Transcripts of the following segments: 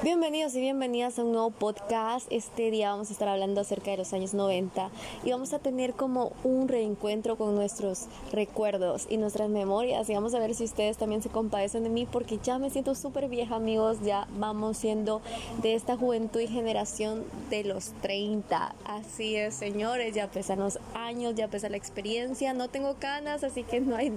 Bienvenidos y bienvenidas a un nuevo podcast. Este día vamos a estar hablando acerca de los años 90 y vamos a tener como un reencuentro con nuestros recuerdos y nuestras memorias y vamos a ver si ustedes también se compadecen de mí porque ya me siento súper vieja amigos, ya vamos siendo de esta juventud y generación de los 30. Así es señores, ya pesan los años, ya pesa la experiencia, no tengo canas así que no hay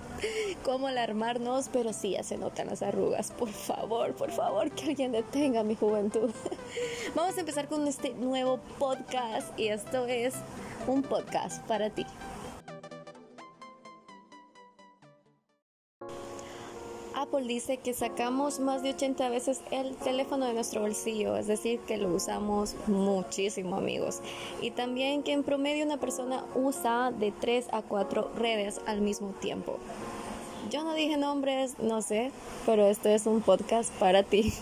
cómo alarmarnos, pero sí ya se notan las arrugas. Por favor, por favor, que alguien detenga mi juventud. Vamos a empezar con este nuevo podcast y esto es un podcast para ti. Apple dice que sacamos más de 80 veces el teléfono de nuestro bolsillo, es decir, que lo usamos muchísimo amigos. Y también que en promedio una persona usa de 3 a 4 redes al mismo tiempo. Yo no dije nombres, no sé, pero esto es un podcast para ti.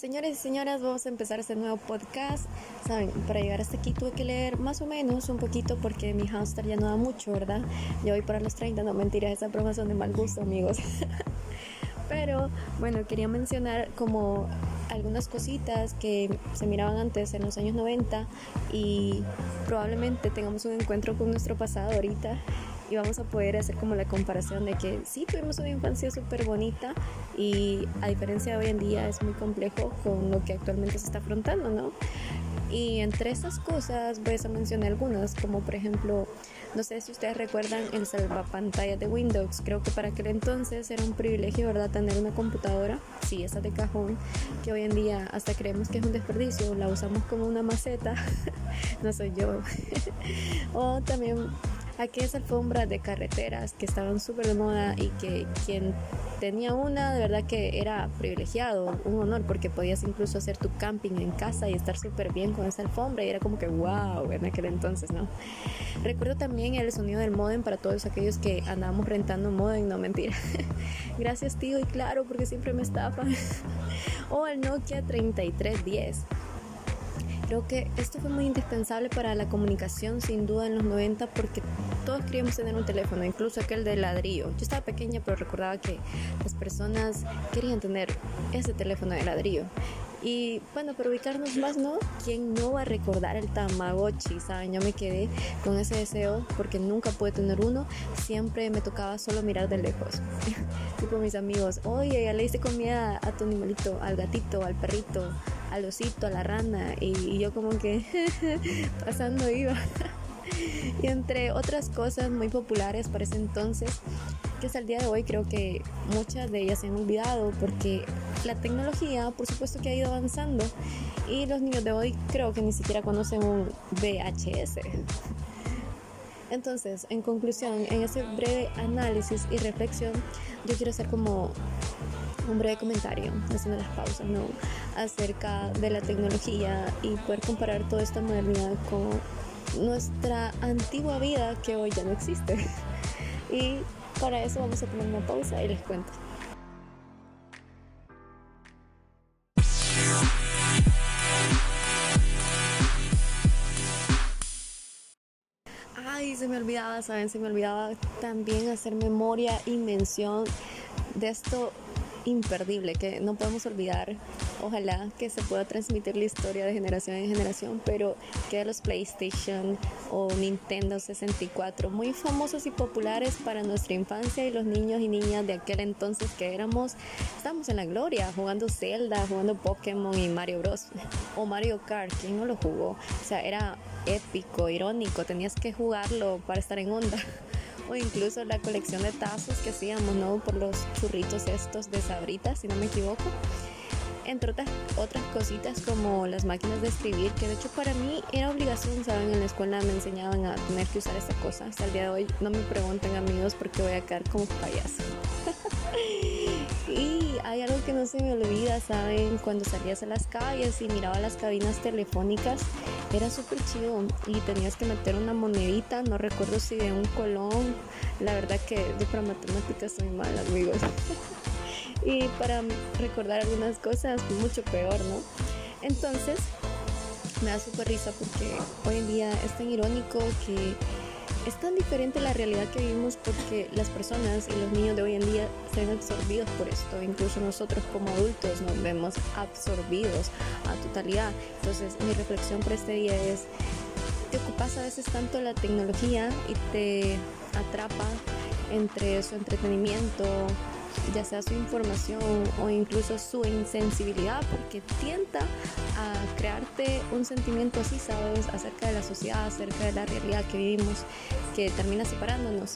Señores y señoras, vamos a empezar este nuevo podcast. Saben, para llegar hasta aquí tuve que leer más o menos un poquito porque mi hamster ya no da mucho, ¿verdad? Ya voy para los 30, no mentiras, esa broma son de mal gusto, amigos. Pero bueno, quería mencionar como algunas cositas que se miraban antes en los años 90 y probablemente tengamos un encuentro con nuestro pasado ahorita y vamos a poder hacer como la comparación de que sí tuvimos una infancia súper bonita y a diferencia de hoy en día es muy complejo con lo que actualmente se está afrontando, ¿no? Y entre estas cosas voy a mencionar algunas, como por ejemplo, no sé si ustedes recuerdan el salvapantalla de Windows. Creo que para aquel entonces era un privilegio, ¿verdad?, tener una computadora, sí, esa de cajón, que hoy en día hasta creemos que es un desperdicio, la usamos como una maceta, no soy yo. o también aquellas alfombras de carreteras que estaban súper de moda y que quien tenía una de verdad que era privilegiado, un honor porque podías incluso hacer tu camping en casa y estar súper bien con esa alfombra y era como que wow en aquel entonces, ¿no? Recuerdo también el sonido del modem para todos aquellos que andábamos rentando modem, no mentira. Gracias tío y claro porque siempre me estafan. o el Nokia 3310 Creo que esto fue muy indispensable para la comunicación sin duda en los 90 porque todos queríamos tener un teléfono, incluso aquel de ladrillo. Yo estaba pequeña pero recordaba que las personas querían tener ese teléfono de ladrillo. Y bueno, para ubicarnos más, ¿no? ¿Quién no va a recordar el Tamagotchi? ¿Saben? Yo me quedé con ese deseo porque nunca pude tener uno. Siempre me tocaba solo mirar de lejos. tipo mis amigos, oye, ya le hice comida a tu animalito, al gatito, al perrito, al osito, a la rana, y, yo como que pasando iba. y entre otras cosas muy populares para ese entonces, que hasta el día de hoy creo que muchas de ellas se han olvidado porque la tecnología por supuesto que ha ido avanzando y los niños de hoy creo que ni siquiera conocen un VHS. Entonces, en conclusión, en ese breve análisis y reflexión, yo quiero hacer como un breve comentario, haciendo las pausas, ¿no? Acerca de la tecnología y poder comparar toda esta modernidad con nuestra antigua vida que hoy ya no existe. Y para eso vamos a tomar una pausa y les cuento. Se me olvidaba, ¿saben? Se me olvidaba también hacer memoria y mención de esto imperdible que no podemos olvidar. Ojalá que se pueda transmitir la historia de generación en generación, pero que los PlayStation o Nintendo 64, muy famosos y populares para nuestra infancia y los niños y niñas de aquel entonces que éramos, estábamos en la gloria, jugando Zelda, jugando Pokémon y Mario Bros. O Mario Kart, ¿quién no lo jugó? O sea, era épico, irónico, tenías que jugarlo para estar en onda o incluso la colección de tazos que hacíamos, ¿no? Por los churritos estos de sabritas, si no me equivoco. Entre otras, otras cositas como las máquinas de escribir, que de hecho para mí era obligación, ¿saben? En la escuela me enseñaban a tener que usar esta cosa. Hasta el día de hoy no me pregunten amigos porque voy a quedar como payaso. y hay algo que no se me olvida, ¿saben? Cuando salías a las calles y miraba las cabinas telefónicas, era súper chido y tenías que meter una monedita, no recuerdo si de un colón. La verdad que de matemáticas soy mala, amigos. y para recordar algunas cosas, mucho peor, ¿no? Entonces, me da súper risa porque hoy en día es tan irónico que es tan diferente la realidad que vivimos porque las personas y los niños de hoy en día se ven absorbidos por esto. Incluso nosotros como adultos nos vemos absorbidos a totalidad. Entonces mi reflexión por este día es, te ocupas a veces tanto la tecnología y te atrapa entre su entretenimiento, ya sea su información o incluso su insensibilidad, porque tienta a crearte un sentimiento así, ¿sabes?, acerca de la sociedad, acerca de la realidad que vivimos, que termina separándonos.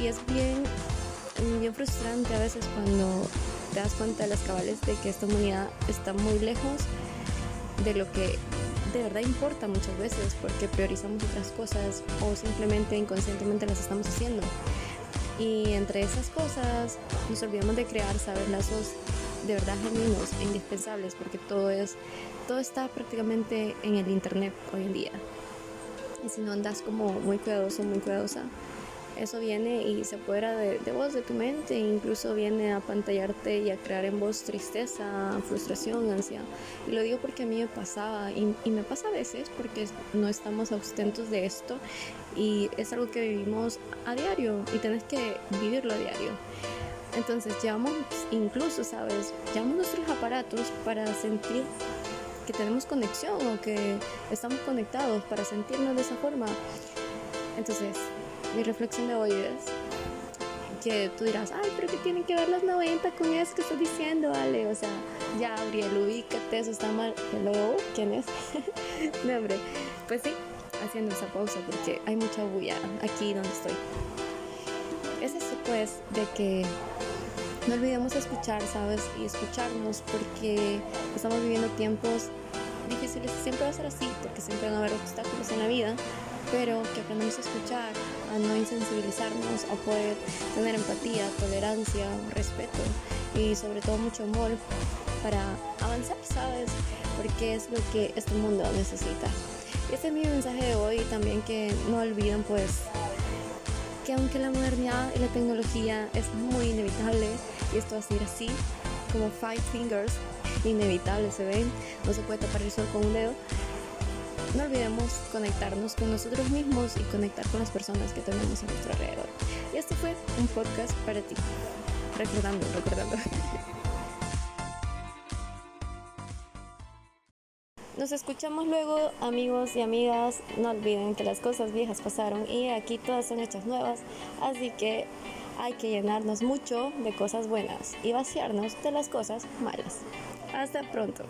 Y es bien, bien frustrante a veces cuando te das cuenta de las cabales de que esta humanidad está muy lejos de lo que de verdad importa muchas veces porque priorizamos otras cosas o simplemente inconscientemente las estamos haciendo. Y entre esas cosas nos olvidamos de crear, saber lazos de verdad genuinos e indispensables porque todo es todo está prácticamente en el internet hoy en día. Y si no andas como muy cuidadoso, muy cuidadosa, eso viene y se apodera de, de vos, de tu mente, incluso viene a pantallarte y a crear en vos tristeza, frustración, ansia. Y lo digo porque a mí me pasaba y, me pasa a veces porque no estamos austentos de esto y es algo que vivimos a diario y tenés que vivirlo a diario. Entonces llevamos incluso, ¿sabes? Llevamos nuestros aparatos para sentir que tenemos conexión o que estamos conectados, para sentirnos de esa forma. Entonces, mi reflexión de hoy es que tú dirás, ay, pero ¿qué tienen que ver los 90 con eso que estás diciendo, Ale? O sea, ya, Gabriel, ubícate, eso está mal. Hello, ¿quién es? no, hombre, pues sí, haciendo esa pausa porque hay mucha bulla aquí donde estoy. Es eso, pues, de que no olvidemos escuchar, ¿sabes? Y escucharnos porque estamos viviendo tiempos difíciles. Siempre va a ser así, porque siempre van a haber obstáculos en la vida, pero que aprendamos a escuchar, a no insensibilizarnos, a poder tener empatía, tolerancia, respeto y sobre todo mucho amor para avanzar, ¿sabes? Porque es lo que este mundo necesita. Ese es mi mensaje de hoy también que no olviden pues que aunque la modernidad y la tecnología es muy inevitable y esto va a ser así como five fingers inevitable se ven no se puede tapar el sol con un dedo no olvidemos conectarnos con nosotros mismos y conectar con las personas que tenemos a nuestro alrededor y este fue un podcast para ti recordando recordando Nos escuchamos luego, amigos y amigas. No olviden que las cosas viejas pasaron y aquí todas son hechas nuevas. Así que hay que llenarnos mucho de cosas buenas y vaciarnos de las cosas malas. Hasta pronto.